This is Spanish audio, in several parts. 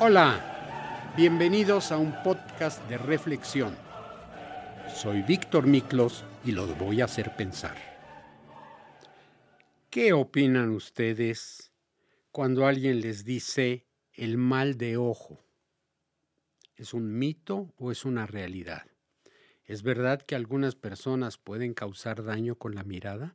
Hola, bienvenidos a un podcast de reflexión. Soy Víctor Miklos y los voy a hacer pensar. ¿Qué opinan ustedes cuando alguien les dice el mal de ojo? ¿Es un mito o es una realidad? ¿Es verdad que algunas personas pueden causar daño con la mirada?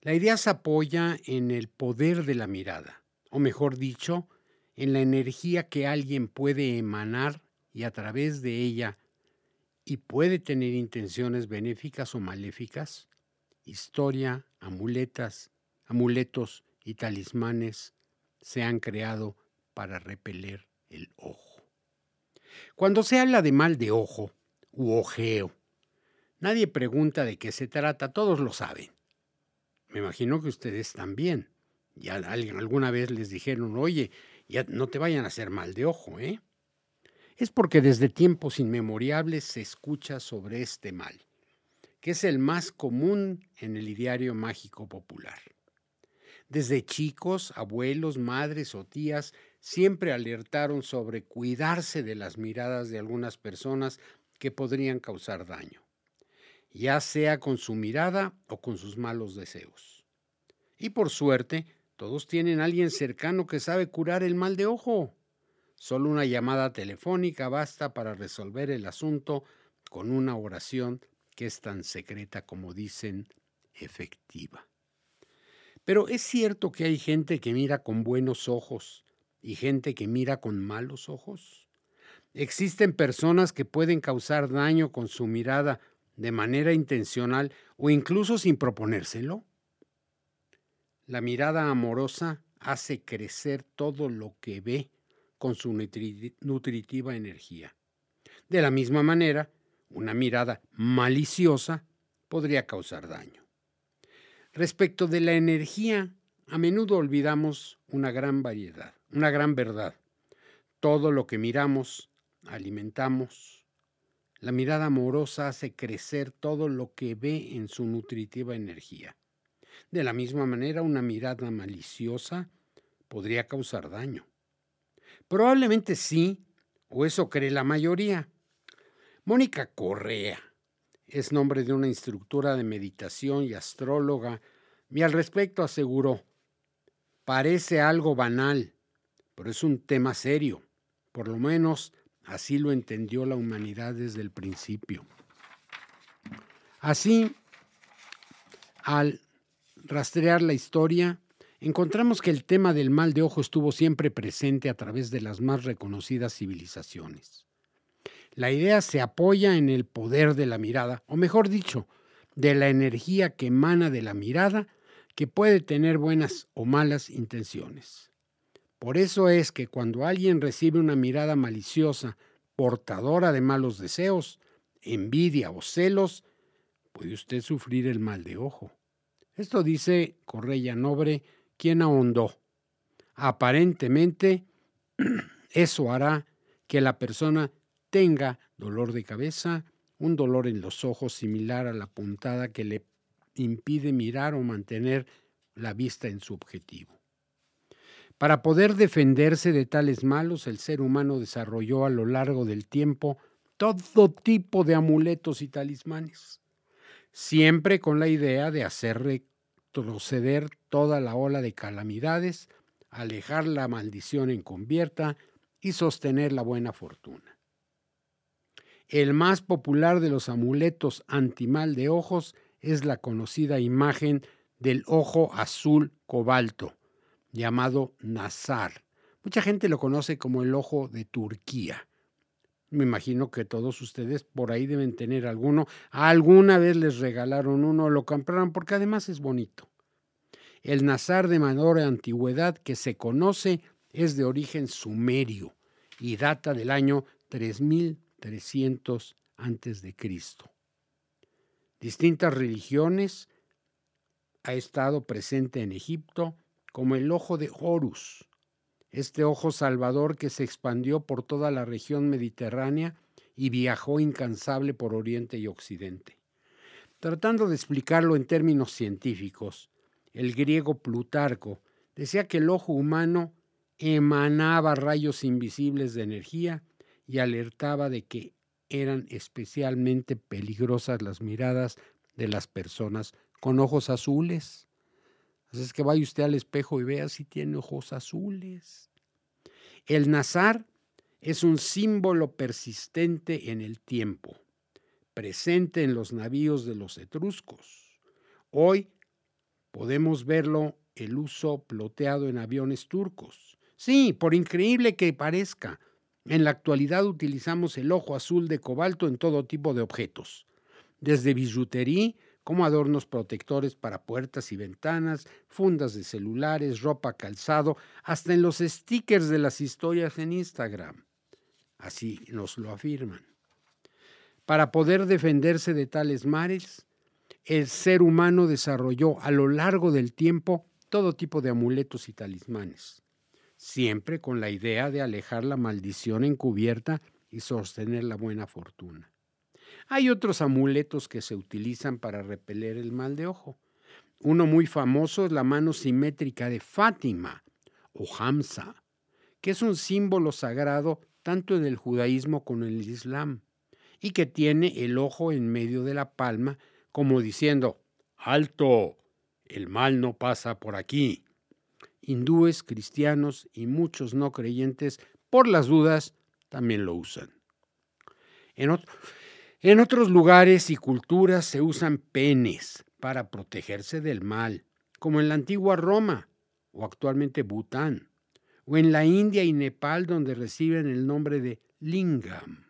La idea se apoya en el poder de la mirada, o mejor dicho, en la energía que alguien puede emanar y a través de ella y puede tener intenciones benéficas o maléficas, historia, amuletas, amuletos y talismanes se han creado para repeler el ojo. Cuando se habla de mal de ojo u ojeo, nadie pregunta de qué se trata, todos lo saben. Me imagino que ustedes también. Ya alguna vez les dijeron, oye, ya no te vayan a hacer mal de ojo, ¿eh? Es porque desde tiempos inmemoriales se escucha sobre este mal, que es el más común en el ideario mágico popular. Desde chicos, abuelos, madres o tías siempre alertaron sobre cuidarse de las miradas de algunas personas que podrían causar daño, ya sea con su mirada o con sus malos deseos. Y por suerte, todos tienen alguien cercano que sabe curar el mal de ojo. Solo una llamada telefónica basta para resolver el asunto con una oración que es tan secreta como dicen efectiva. Pero es cierto que hay gente que mira con buenos ojos y gente que mira con malos ojos. Existen personas que pueden causar daño con su mirada de manera intencional o incluso sin proponérselo. La mirada amorosa hace crecer todo lo que ve con su nutritiva energía. De la misma manera, una mirada maliciosa podría causar daño. Respecto de la energía, a menudo olvidamos una gran variedad, una gran verdad. Todo lo que miramos, alimentamos. La mirada amorosa hace crecer todo lo que ve en su nutritiva energía. De la misma manera, una mirada maliciosa podría causar daño. Probablemente sí, o eso cree la mayoría. Mónica Correa es nombre de una instructora de meditación y astróloga, y al respecto aseguró, parece algo banal, pero es un tema serio, por lo menos así lo entendió la humanidad desde el principio. Así, al rastrear la historia, encontramos que el tema del mal de ojo estuvo siempre presente a través de las más reconocidas civilizaciones. La idea se apoya en el poder de la mirada, o mejor dicho, de la energía que emana de la mirada, que puede tener buenas o malas intenciones. Por eso es que cuando alguien recibe una mirada maliciosa, portadora de malos deseos, envidia o celos, puede usted sufrir el mal de ojo. Esto dice Correia Nobre, quien ahondó. Aparentemente, eso hará que la persona tenga dolor de cabeza, un dolor en los ojos similar a la puntada que le impide mirar o mantener la vista en su objetivo. Para poder defenderse de tales malos, el ser humano desarrolló a lo largo del tiempo todo tipo de amuletos y talismanes siempre con la idea de hacer retroceder toda la ola de calamidades, alejar la maldición encubierta y sostener la buena fortuna. El más popular de los amuletos antimal de ojos es la conocida imagen del ojo azul cobalto, llamado Nazar. Mucha gente lo conoce como el ojo de Turquía. Me imagino que todos ustedes por ahí deben tener alguno. Alguna vez les regalaron uno, lo compraron porque además es bonito. El nazar de menor antigüedad que se conoce es de origen sumerio y data del año 3300 a.C. Distintas religiones ha estado presente en Egipto como el ojo de Horus, este ojo salvador que se expandió por toda la región mediterránea y viajó incansable por Oriente y Occidente. Tratando de explicarlo en términos científicos, el griego Plutarco decía que el ojo humano emanaba rayos invisibles de energía y alertaba de que eran especialmente peligrosas las miradas de las personas con ojos azules. Así es que vaya usted al espejo y vea si tiene ojos azules. El nazar es un símbolo persistente en el tiempo, presente en los navíos de los etruscos. Hoy podemos verlo el uso ploteado en aviones turcos. Sí, por increíble que parezca, en la actualidad utilizamos el ojo azul de cobalto en todo tipo de objetos, desde bijutería como adornos protectores para puertas y ventanas, fundas de celulares, ropa, calzado, hasta en los stickers de las historias en Instagram. Así nos lo afirman. Para poder defenderse de tales mares, el ser humano desarrolló a lo largo del tiempo todo tipo de amuletos y talismanes, siempre con la idea de alejar la maldición encubierta y sostener la buena fortuna. Hay otros amuletos que se utilizan para repeler el mal de ojo. Uno muy famoso es la mano simétrica de Fátima o Hamza, que es un símbolo sagrado tanto en el judaísmo como en el islam, y que tiene el ojo en medio de la palma como diciendo, alto, el mal no pasa por aquí. Hindúes, cristianos y muchos no creyentes, por las dudas, también lo usan. En, en otros lugares y culturas se usan penes para protegerse del mal, como en la antigua Roma o actualmente Bután, o en la India y Nepal donde reciben el nombre de lingam.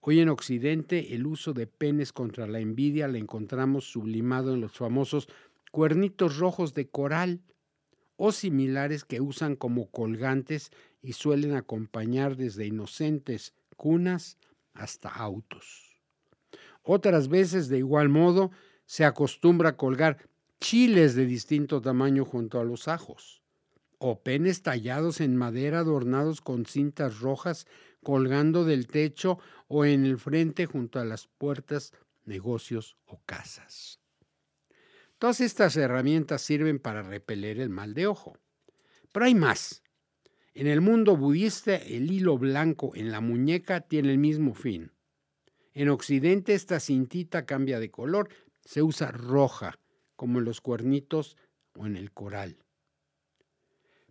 Hoy en Occidente el uso de penes contra la envidia la encontramos sublimado en los famosos cuernitos rojos de coral o similares que usan como colgantes y suelen acompañar desde inocentes cunas hasta autos. Otras veces, de igual modo, se acostumbra colgar chiles de distinto tamaño junto a los ajos, o penes tallados en madera adornados con cintas rojas colgando del techo o en el frente junto a las puertas, negocios o casas. Todas estas herramientas sirven para repeler el mal de ojo. Pero hay más. En el mundo budista, el hilo blanco en la muñeca tiene el mismo fin. En Occidente, esta cintita cambia de color, se usa roja, como en los cuernitos o en el coral.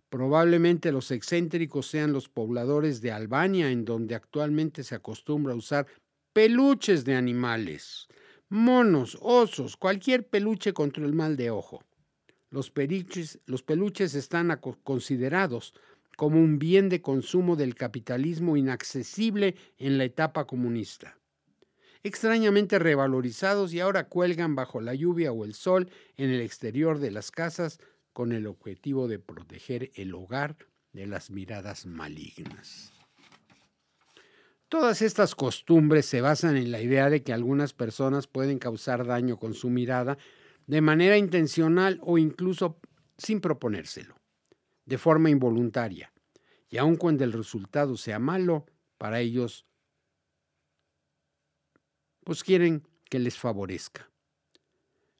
Probablemente los excéntricos sean los pobladores de Albania, en donde actualmente se acostumbra a usar peluches de animales monos, osos, cualquier peluche contra el mal de ojo. Los, los peluches están considerados como un bien de consumo del capitalismo inaccesible en la etapa comunista. Extrañamente revalorizados y ahora cuelgan bajo la lluvia o el sol en el exterior de las casas con el objetivo de proteger el hogar de las miradas malignas. Todas estas costumbres se basan en la idea de que algunas personas pueden causar daño con su mirada de manera intencional o incluso sin proponérselo, de forma involuntaria. Y aun cuando el resultado sea malo, para ellos, pues quieren que les favorezca.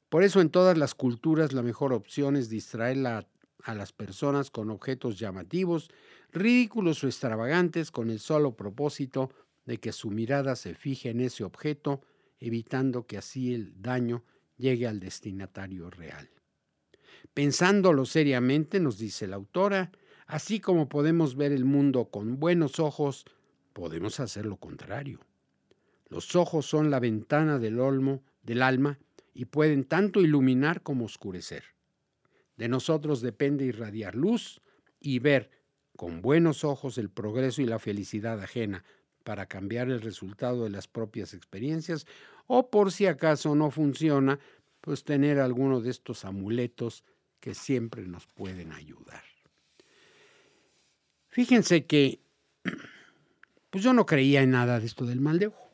Por eso en todas las culturas la mejor opción es distraer a las personas con objetos llamativos ridículos o extravagantes con el solo propósito de que su mirada se fije en ese objeto, evitando que así el daño llegue al destinatario real. Pensándolo seriamente, nos dice la autora, así como podemos ver el mundo con buenos ojos, podemos hacer lo contrario. Los ojos son la ventana del olmo, del alma, y pueden tanto iluminar como oscurecer. De nosotros depende irradiar luz y ver con buenos ojos el progreso y la felicidad ajena para cambiar el resultado de las propias experiencias o por si acaso no funciona, pues tener alguno de estos amuletos que siempre nos pueden ayudar. Fíjense que pues yo no creía en nada de esto del mal de ojo,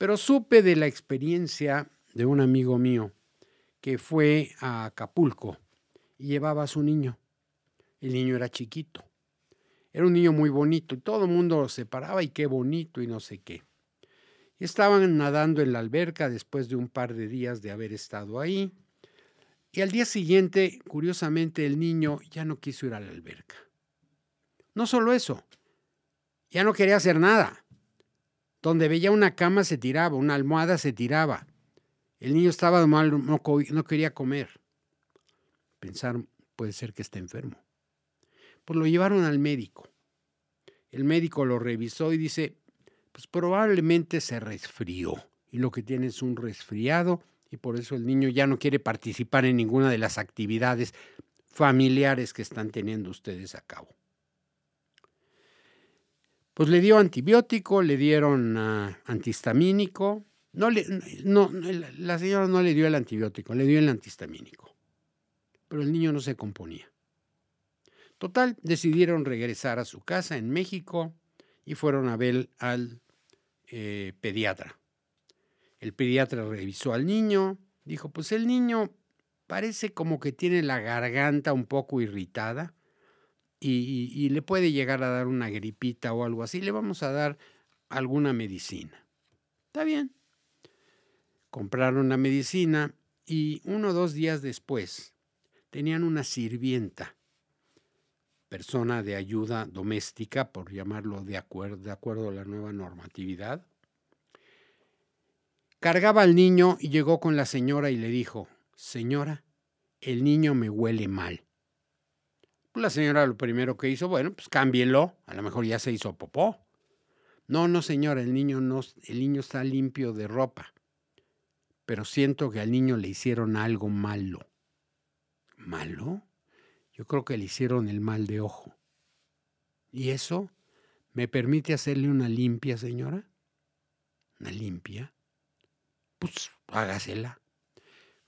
pero supe de la experiencia de un amigo mío que fue a Acapulco y llevaba a su niño. El niño era chiquito. Era un niño muy bonito y todo el mundo se paraba y qué bonito y no sé qué. Estaban nadando en la alberca después de un par de días de haber estado ahí. Y al día siguiente, curiosamente, el niño ya no quiso ir a la alberca. No solo eso, ya no quería hacer nada. Donde veía una cama se tiraba, una almohada se tiraba. El niño estaba mal, no, quería comer. Pensar, puede ser que esté enfermo. Pues lo llevaron al médico. El médico lo revisó y dice, pues probablemente se resfrió y lo que tiene es un resfriado y por eso el niño ya no quiere participar en ninguna de las actividades familiares que están teniendo ustedes a cabo. Pues le dio antibiótico, le dieron uh, antihistamínico. No le, no, la señora no le dio el antibiótico, le dio el antihistamínico. Pero el niño no se componía. Total, decidieron regresar a su casa en México y fueron a ver al eh, pediatra. El pediatra revisó al niño, dijo, pues el niño parece como que tiene la garganta un poco irritada y, le puede llegar a dar una gripita o algo así, le vamos a dar alguna medicina. Está bien. Compraron la medicina y uno o dos días después tenían una sirvienta, persona de ayuda doméstica, por llamarlo de acuerdo, de acuerdo a la nueva normatividad, Cargaba al niño y llegó con la señora y le dijo, señora, el niño me huele mal. La señora lo primero que hizo, bueno, pues cámbielo, a lo mejor ya se hizo popó. No, no, señora, el niño no, el niño está limpio de ropa. Pero siento que al niño le hicieron algo malo. ¿Malo? Yo creo que le hicieron el mal de ojo. ¿Y eso me permite hacerle una limpia, señora? ¿Una limpia? pues hágasela.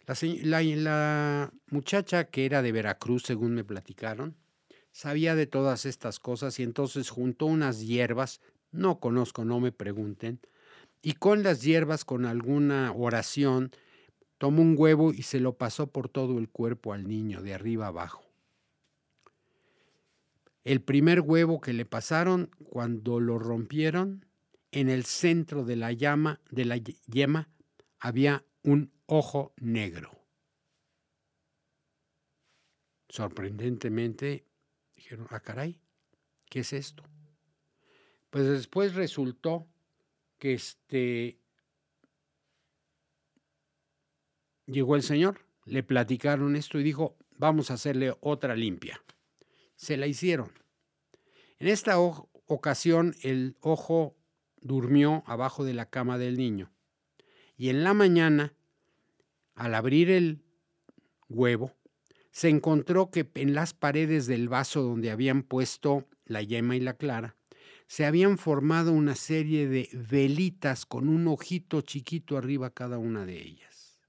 La, muchacha que era de Veracruz, según me platicaron, sabía de todas estas cosas y entonces juntó unas hierbas, no conozco, no me pregunten, y con las hierbas, con alguna oración, tomó un huevo y se lo pasó por todo el cuerpo al niño, de arriba abajo. El primer huevo que le pasaron, cuando lo rompieron, en el centro de la llama, de la yema, había un ojo negro. Sorprendentemente dijeron, ah, caray, ¿qué es esto? Pues después resultó que este llegó el señor, le platicaron esto y dijo, vamos a hacerle otra limpia. Se la hicieron. En esta ocasión el ojo durmió abajo de la cama del niño y en la mañana, al abrir el huevo, se encontró que en las paredes del vaso donde habían puesto la yema y la clara, se habían formado una serie de velitas con un ojito chiquito arriba cada una de ellas.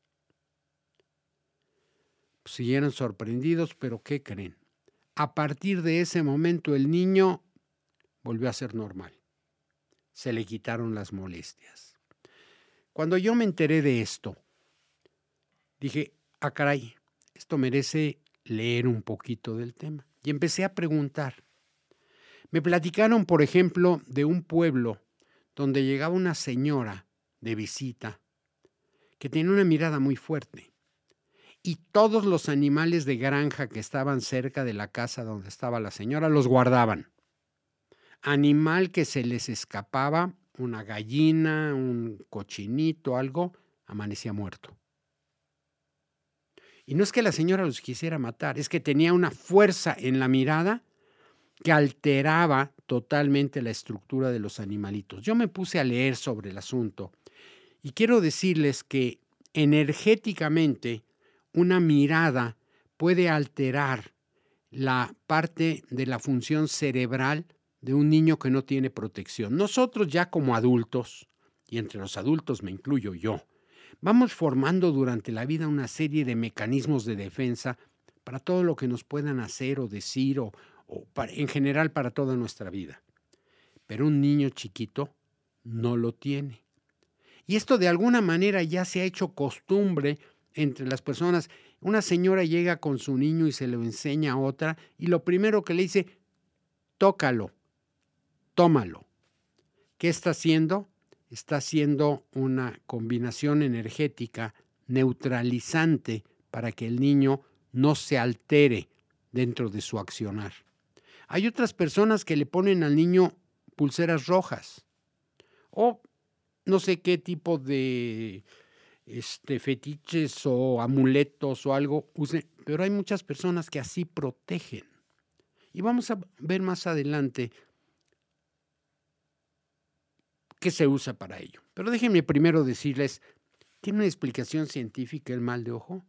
Siguieron sorprendidos, pero ¿qué creen? A partir de ese momento el niño volvió a ser normal. Se le quitaron las molestias. Cuando yo me enteré de esto, dije, ah, caray, esto merece leer un poquito del tema. Y empecé a preguntar. Me platicaron, por ejemplo, de un pueblo donde llegaba una señora de visita que tenía una mirada muy fuerte. Y todos los animales de granja que estaban cerca de la casa donde estaba la señora los guardaban. Animal que se les escapaba una gallina, un cochinito, algo, amanecía muerto. Y no es que la señora los quisiera matar, es que tenía una fuerza en la mirada que alteraba totalmente la estructura de los animalitos. Yo me puse a leer sobre el asunto y quiero decirles que energéticamente una mirada puede alterar la parte de la función cerebral de un niño que no tiene protección. Nosotros ya como adultos, y entre los adultos me incluyo yo, vamos formando durante la vida una serie de mecanismos de defensa para todo lo que nos puedan hacer o decir o, en general para toda nuestra vida. Pero un niño chiquito no lo tiene. Y esto de alguna manera ya se ha hecho costumbre entre las personas. Una señora llega con su niño y se lo enseña a otra y lo primero que le dice, tócalo, tómalo. ¿Qué está haciendo? Está haciendo una combinación energética neutralizante para que el niño no se altere dentro de su accionar. Hay otras personas que le ponen al niño pulseras rojas o no sé qué tipo de este, fetiches o amuletos o algo usen, pero hay muchas personas que así protegen. Y vamos a ver más adelante qué se usa para ello. Pero déjenme primero decirles, ¿tiene una explicación científica el mal de ojo?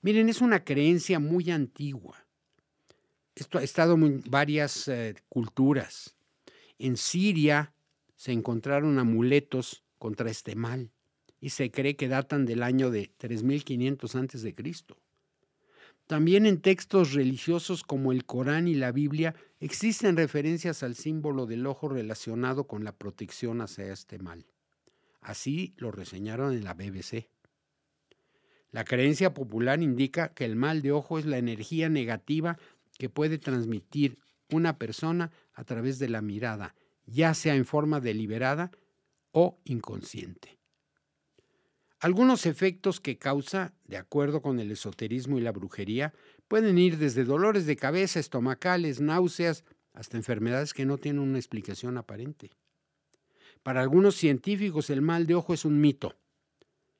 Miren, es una creencia muy antigua. Esto ha estado en varias eh, culturas. En Siria se encontraron amuletos contra este mal y se cree que datan del año de 3500 antes de Cristo. También en textos religiosos como el Corán y la Biblia existen referencias al símbolo del ojo relacionado con la protección hacia este mal. Así lo reseñaron en la BBC. La creencia popular indica que el mal de ojo es la energía negativa que puede transmitir una persona a través de la mirada, ya sea en forma deliberada o inconsciente. Algunos efectos que causa, de acuerdo con el esoterismo y la brujería, pueden ir desde dolores de cabeza, estomacales, náuseas, hasta enfermedades que no tienen una explicación aparente. Para algunos científicos el mal de ojo es un mito,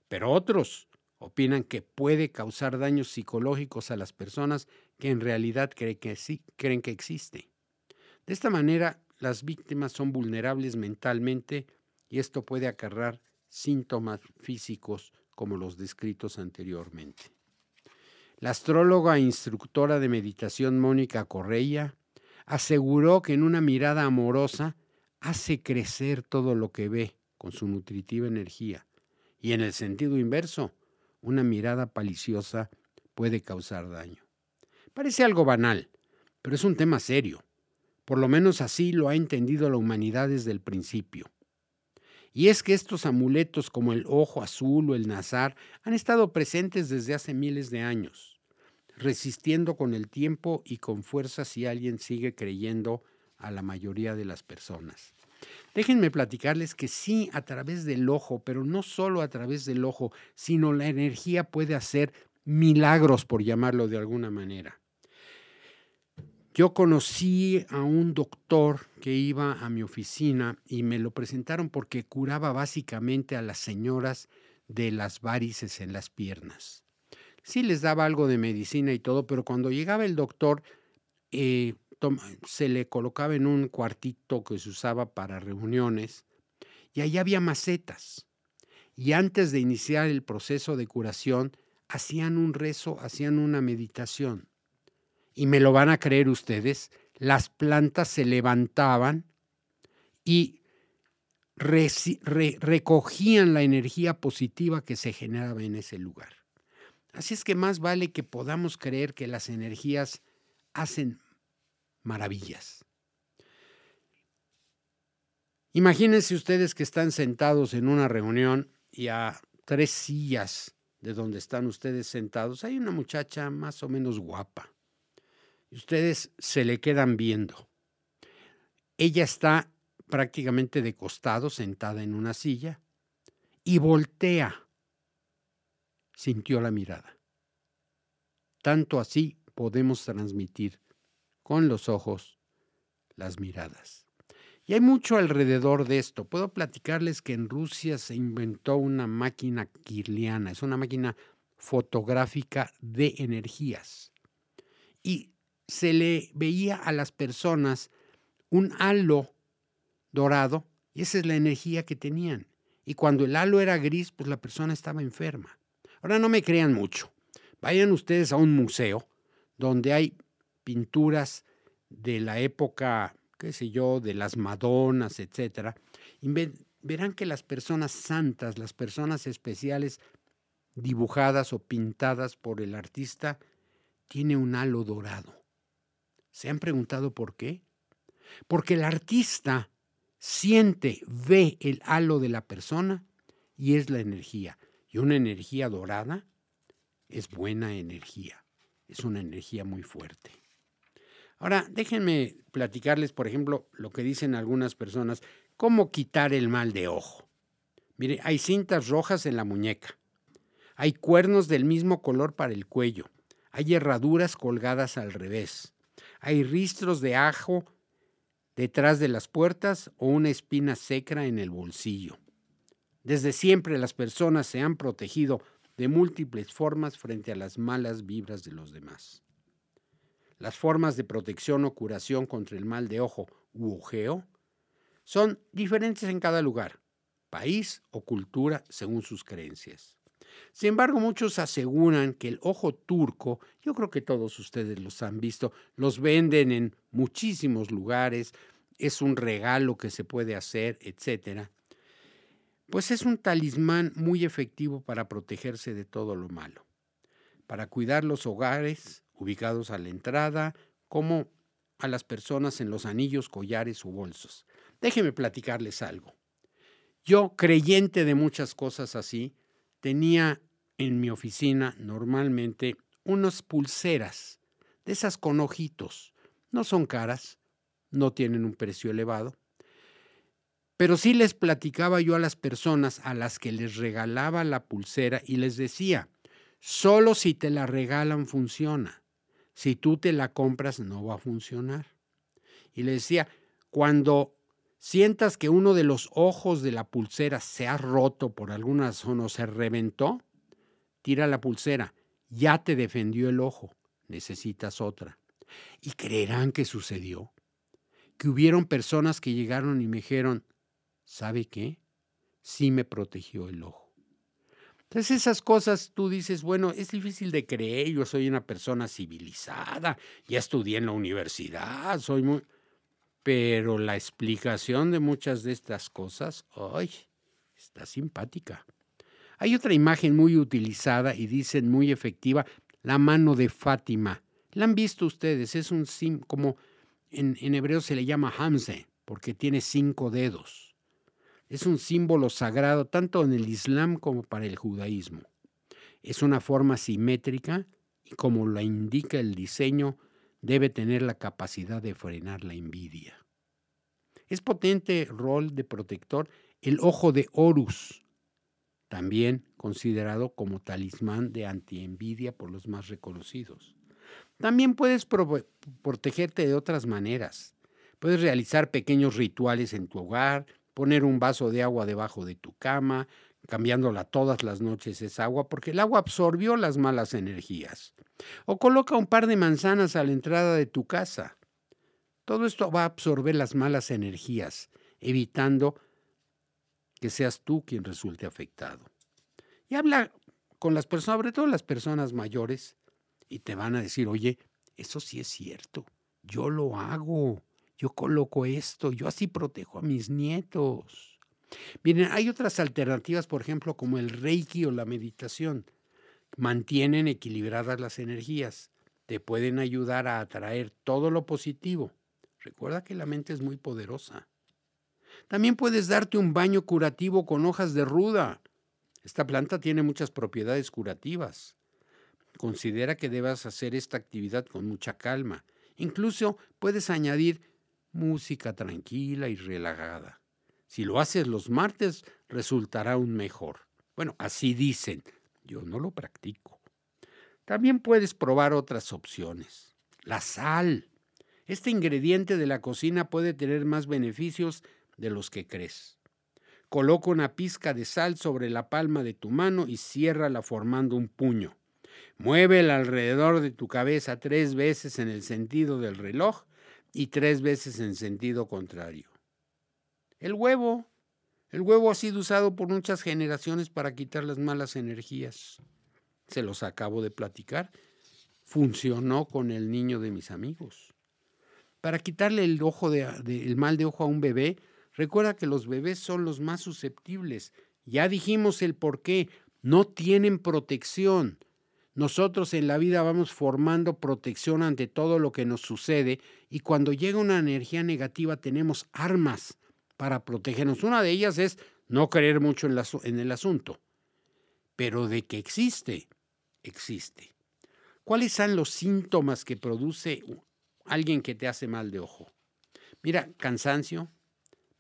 pero otros opinan que puede causar daños psicológicos a las personas que en realidad creen que, sí, creen que existe. De esta manera, las víctimas son vulnerables mentalmente y esto puede acarrar síntomas físicos como los descritos anteriormente. La astróloga e instructora de meditación Mónica Correia aseguró que en una mirada amorosa hace crecer todo lo que ve con su nutritiva energía y en el sentido inverso, una mirada paliciosa puede causar daño. Parece algo banal, pero es un tema serio. Por lo menos así lo ha entendido la humanidad desde el principio. Y es que estos amuletos como el ojo azul o el nazar han estado presentes desde hace miles de años, resistiendo con el tiempo y con fuerza si alguien sigue creyendo a la mayoría de las personas. Déjenme platicarles que sí a través del ojo, pero no solo a través del ojo, sino la energía puede hacer milagros, por llamarlo de alguna manera. Yo conocí a un doctor que iba a mi oficina y me lo presentaron porque curaba básicamente a las señoras de las varices en las piernas. Sí les daba algo de medicina y todo, pero cuando llegaba el doctor eh, se le colocaba en un cuartito que se usaba para reuniones y ahí había macetas. Y antes de iniciar el proceso de curación, hacían un rezo, hacían una meditación y me lo van a creer ustedes, las plantas se levantaban y recogían la energía positiva que se generaba en ese lugar. Así es que más vale que podamos creer que las energías hacen maravillas. Imagínense ustedes que están sentados en una reunión y a tres sillas de donde están ustedes sentados hay una muchacha más o menos guapa ustedes se le quedan viendo. Ella está prácticamente de costado, sentada en una silla, y voltea. Sintió la mirada. Tanto así podemos transmitir con los ojos las miradas. Y hay mucho alrededor de esto. Puedo platicarles que en Rusia se inventó una máquina kirliana, es una máquina fotográfica de energías. Y se le veía a las personas un halo dorado y esa es la energía que tenían. Y cuando el halo era gris, pues la persona estaba enferma. Ahora no me crean mucho. Vayan ustedes a un museo donde hay pinturas de la época, qué sé yo, de las Madonas, etcétera, y verán que las personas santas, las personas especiales dibujadas o pintadas por el artista, tiene un halo dorado. ¿Se han preguntado por qué? Porque el artista siente, ve el halo de la persona y es la energía. Y una energía dorada es buena energía, es una energía muy fuerte. Ahora, déjenme platicarles, por ejemplo, lo que dicen algunas personas, cómo quitar el mal de ojo. Mire, hay cintas rojas en la muñeca, hay cuernos del mismo color para el cuello, hay herraduras colgadas al revés, Hay ristros de ajo detrás de las puertas o una espina seca en el bolsillo. Desde siempre las personas se han protegido de múltiples formas frente a las malas vibras de los demás. Las formas de protección o curación contra el mal de ojo u ojeo son diferentes en cada lugar, país o cultura según sus creencias. Sin embargo, muchos aseguran que el ojo turco, yo creo que todos ustedes los han visto, los venden en muchísimos lugares, es un regalo que se puede hacer, etcétera. Pues es un talismán muy efectivo para protegerse de todo lo malo, para cuidar los hogares ubicados a la entrada, como a las personas en los anillos, collares o bolsos. Déjenme platicarles algo. Yo, creyente de muchas cosas así, tenía en mi oficina normalmente unas pulseras, de esas con ojitos. No son caras, no tienen un precio elevado, pero sí les platicaba yo a las personas a las que les regalaba la pulsera y les decía, solo si te la regalan funciona. Si tú te la compras no va a funcionar. Y les decía, cuando sientas que uno de los ojos de la pulsera se ha roto por alguna razón o se reventó, tira la pulsera. Ya te defendió el ojo. Necesitas otra. ¿Y creerán que sucedió? Que hubieron personas que llegaron y me dijeron, ¿sabe qué? Sí me protegió el ojo. Entonces esas cosas tú dices, bueno, es difícil de creer, yo soy una persona civilizada, ya estudié en la universidad, soy muy... Pero la explicación de muchas de estas cosas, ¡ay! Está simpática. Hay otra imagen muy utilizada y dicen muy efectiva, la mano de Fátima. La han visto ustedes, es un sim, como en, en hebreo se le llama Hamze, porque tiene cinco dedos es un símbolo sagrado tanto en el Islam como para el judaísmo. Es una forma simétrica y como la indica el diseño, debe tener la capacidad de frenar la envidia. Es potente rol de protector el ojo de Horus, también considerado como talismán de antienvidia por los más reconocidos. También puedes protegerte de otras maneras. Puedes realizar pequeños rituales en tu hogar, poner un vaso de agua debajo de tu cama, cambiándola todas las noches esa agua, porque el agua absorbió las malas energías. O coloca un par de manzanas a la entrada de tu casa. Todo esto va a absorber las malas energías, evitando que seas tú quien resulte afectado. Y habla con las personas, sobre todo las personas mayores, y te van a decir, oye, eso sí es cierto, yo lo hago yo coloco esto, yo así protejo a mis nietos. Miren, hay otras alternativas, por ejemplo, como el reiki o la meditación. Mantienen equilibradas las energías, te pueden ayudar a atraer todo lo positivo. Recuerda que la mente es muy poderosa. También puedes darte un baño curativo con hojas de ruda. Esta planta tiene muchas propiedades curativas. Considera que debas hacer esta actividad con mucha calma. Incluso puedes añadir música tranquila y relajada. Si lo haces los martes, resultará aún mejor. Bueno, así dicen. Yo no lo practico. También puedes probar otras opciones. La sal. Este ingrediente de la cocina puede tener más beneficios de los que crees. Coloca una pizca de sal sobre la palma de tu mano y ciérrala formando un puño. Muévela alrededor de tu cabeza tres veces en el sentido del reloj y tres veces en sentido contrario. El huevo. El huevo ha sido usado por muchas generaciones para quitar las malas energías. Se los acabo de platicar. Funcionó con el niño de mis amigos. Para quitarle el, ojo de, el mal de ojo a un bebé, recuerda que los bebés son los más susceptibles. Ya dijimos el por qué. No tienen protección. Nosotros en la vida vamos formando protección ante todo lo que nos sucede y cuando llega una energía negativa tenemos armas para protegernos. Una de ellas es no creer mucho en, el asunto, pero de que existe, existe. ¿Cuáles son los síntomas que produce alguien que te hace mal de ojo? Mira, cansancio,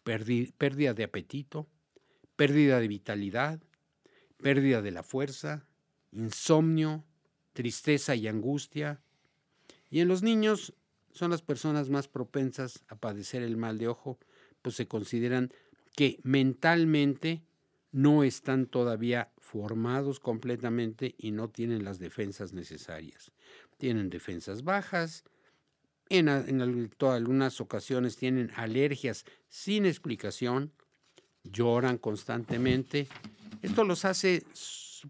pérdida de apetito, pérdida de vitalidad, pérdida de la fuerza, insomnio, tristeza y angustia. Y en los niños, son las personas más propensas a padecer el mal de ojo, pues se consideran que mentalmente no están todavía formados completamente y no tienen las defensas necesarias. Tienen defensas bajas, en, algunas ocasiones tienen alergias sin explicación, lloran constantemente. Esto los hace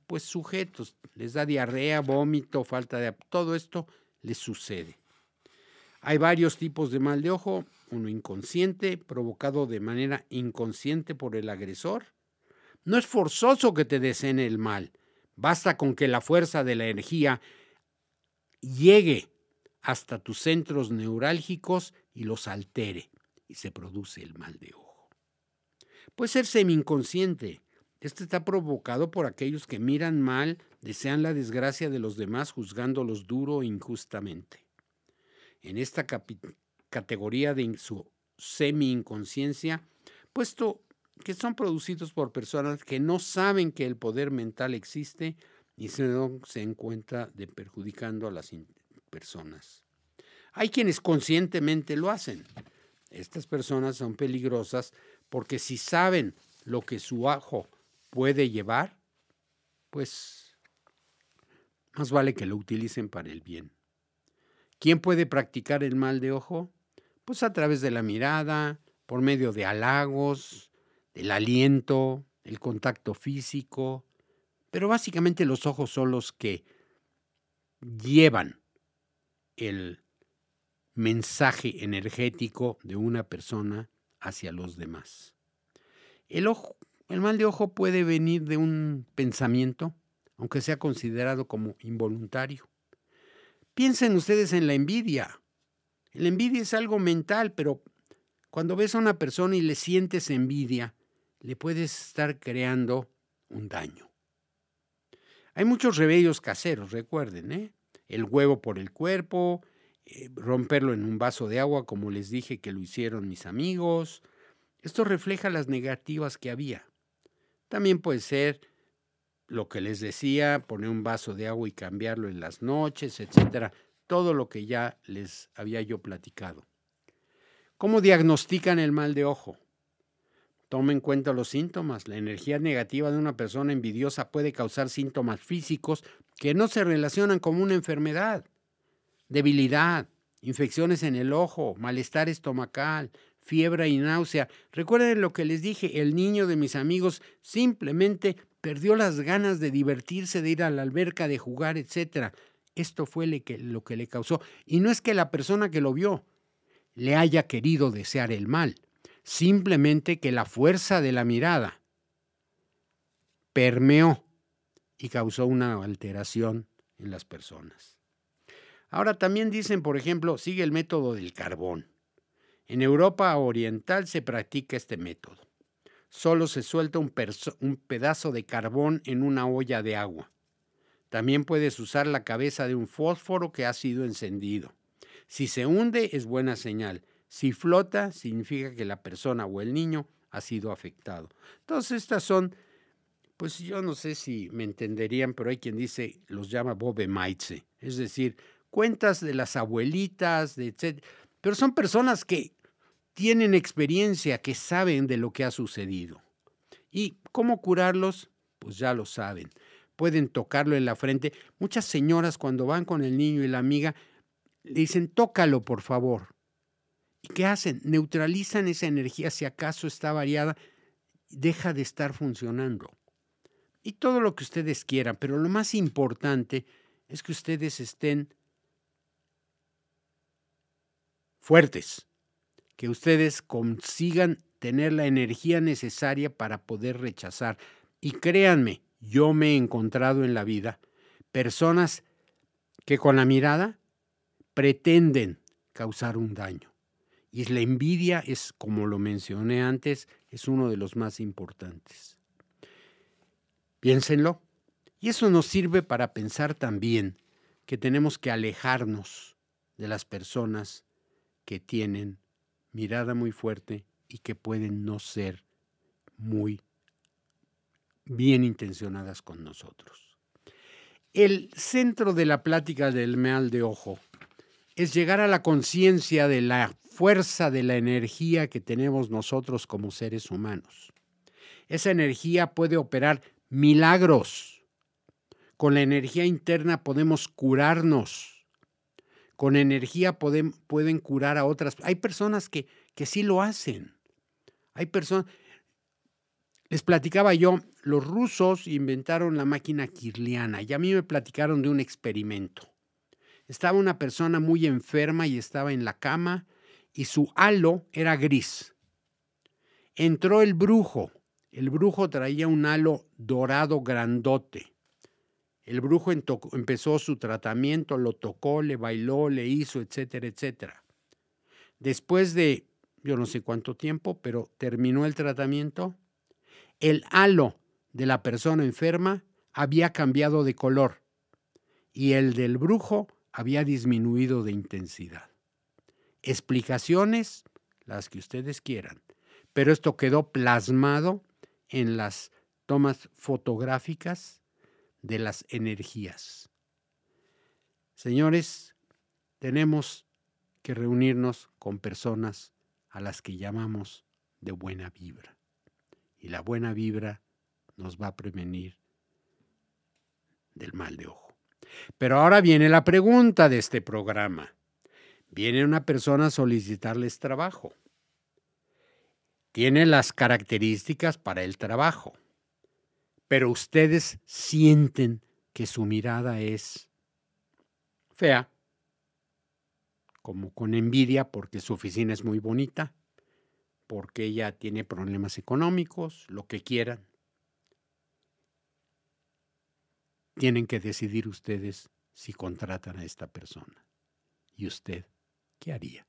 pues sujetos, les da diarrea, vómito, falta de... Todo esto les sucede. Hay varios tipos de mal de ojo, uno inconsciente, provocado de manera inconsciente por el agresor. No es forzoso que te deseen el mal, basta con que la fuerza de la energía llegue hasta tus centros neurálgicos y los altere y se produce el mal de ojo. Puede ser semi-inconsciente. Este está provocado por aquellos que miran mal, desean la desgracia de los demás juzgándolos duro e injustamente. En esta categoría de su semi-inconsciencia, puesto que son producidos por personas que no saben que el poder mental existe y se, se encuentra de perjudicando a las personas. Hay quienes conscientemente lo hacen. Estas personas son peligrosas porque si saben lo que su ajo puede llevar, pues más vale que lo utilicen para el bien. ¿Quién puede practicar el mal de ojo? Pues a través de la mirada, por medio de halagos, del aliento, el contacto físico, pero básicamente los ojos son los que llevan el mensaje energético de una persona hacia los demás. El, ojo, el mal de ojo puede venir de un pensamiento, aunque sea considerado como involuntario. Piensen ustedes en la envidia. La envidia es algo mental, pero cuando ves a una persona y le sientes envidia, le puedes estar creando un daño. Hay muchos remedios caseros, recuerden, ¿eh? El huevo por el cuerpo, eh, romperlo en un vaso de agua, como les dije que lo hicieron mis amigos. Esto refleja las negativas que había. También puede ser lo que les decía, poner un vaso de agua y cambiarlo en las noches, etcétera. Todo lo que ya les había yo platicado. ¿Cómo diagnostican el mal de ojo? Toma en cuenta los síntomas. La energía negativa de una persona envidiosa puede causar síntomas físicos que no se relacionan con una enfermedad. Debilidad, infecciones en el ojo, malestar estomacal, fiebre y náusea. Recuerden lo que les dije, el niño de mis amigos simplemente perdió las ganas de divertirse, de ir a la alberca, de jugar, etc. Esto fue lo que le causó. Y no es que la persona que lo vio le haya querido desear el mal, simplemente que la fuerza de la mirada permeó y causó una alteración en las personas. Ahora también dicen, por ejemplo, sigue el método del carbón. En Europa Oriental se practica este método. Solo se suelta un, un, pedazo de carbón en una olla de agua. También puedes usar la cabeza de un fósforo que ha sido encendido. Si se hunde es buena señal. Si flota significa que la persona o el niño ha sido afectado. Todas estas son, pues yo no sé si me entenderían, pero hay quien dice, los llama Bobe Maitze, es decir, cuentas de las abuelitas, de etc. Pero son personas que tienen experiencia, que saben de lo que ha sucedido. ¿Y cómo curarlos? Pues ya lo saben. Pueden tocarlo en la frente. Muchas señoras cuando van con el niño y la amiga le dicen, tócalo por favor. ¿Y qué hacen? Neutralizan esa energía si acaso está variada, deja de estar funcionando. Y todo lo que ustedes quieran, pero lo más importante es que ustedes estén fuertes, que ustedes consigan tener la energía necesaria para poder rechazar. Y créanme, yo me he encontrado en la vida personas que con la mirada pretenden causar un daño. Y la envidia es, como lo mencioné antes, es uno de los más importantes. Piénsenlo. Y eso nos sirve para pensar también que tenemos que alejarnos de las personas que tienen mirada muy fuerte y que pueden no ser muy bien intencionadas con nosotros. El centro de la plática del mal de ojo es llegar a la conciencia de la fuerza de la energía que tenemos nosotros como seres humanos. Esa energía puede operar milagros. Con la energía interna podemos curarnos. Con energía pueden, pueden curar a otras. Hay personas que, que sí lo hacen. Hay personas... Les platicaba yo, los rusos inventaron la máquina kirliana y a mí me platicaron de un experimento. Estaba una persona muy enferma y estaba en la cama y su halo era gris. Entró el brujo. El brujo traía un halo dorado grandote. El brujo empezó su tratamiento, lo tocó, le bailó, le hizo, etcétera, etcétera. Después de, yo no sé cuánto tiempo, pero terminó el tratamiento, el halo de la persona enferma había cambiado de color y el del brujo había disminuido de intensidad. Explicaciones, las que ustedes quieran, pero esto quedó plasmado en las tomas fotográficas de las energías. Señores, tenemos que reunirnos con personas a las que llamamos de buena vibra. Y la buena vibra nos va a prevenir del mal de ojo. Pero ahora viene la pregunta de este programa. Viene una persona a solicitarles trabajo. Tiene las características para el trabajo, pero ustedes sienten que su mirada es fea, como con envidia porque su oficina es muy bonita, porque ella tiene problemas económicos, lo que quieran. Tienen que decidir ustedes si contratan a esta persona. ¿Y usted qué haría?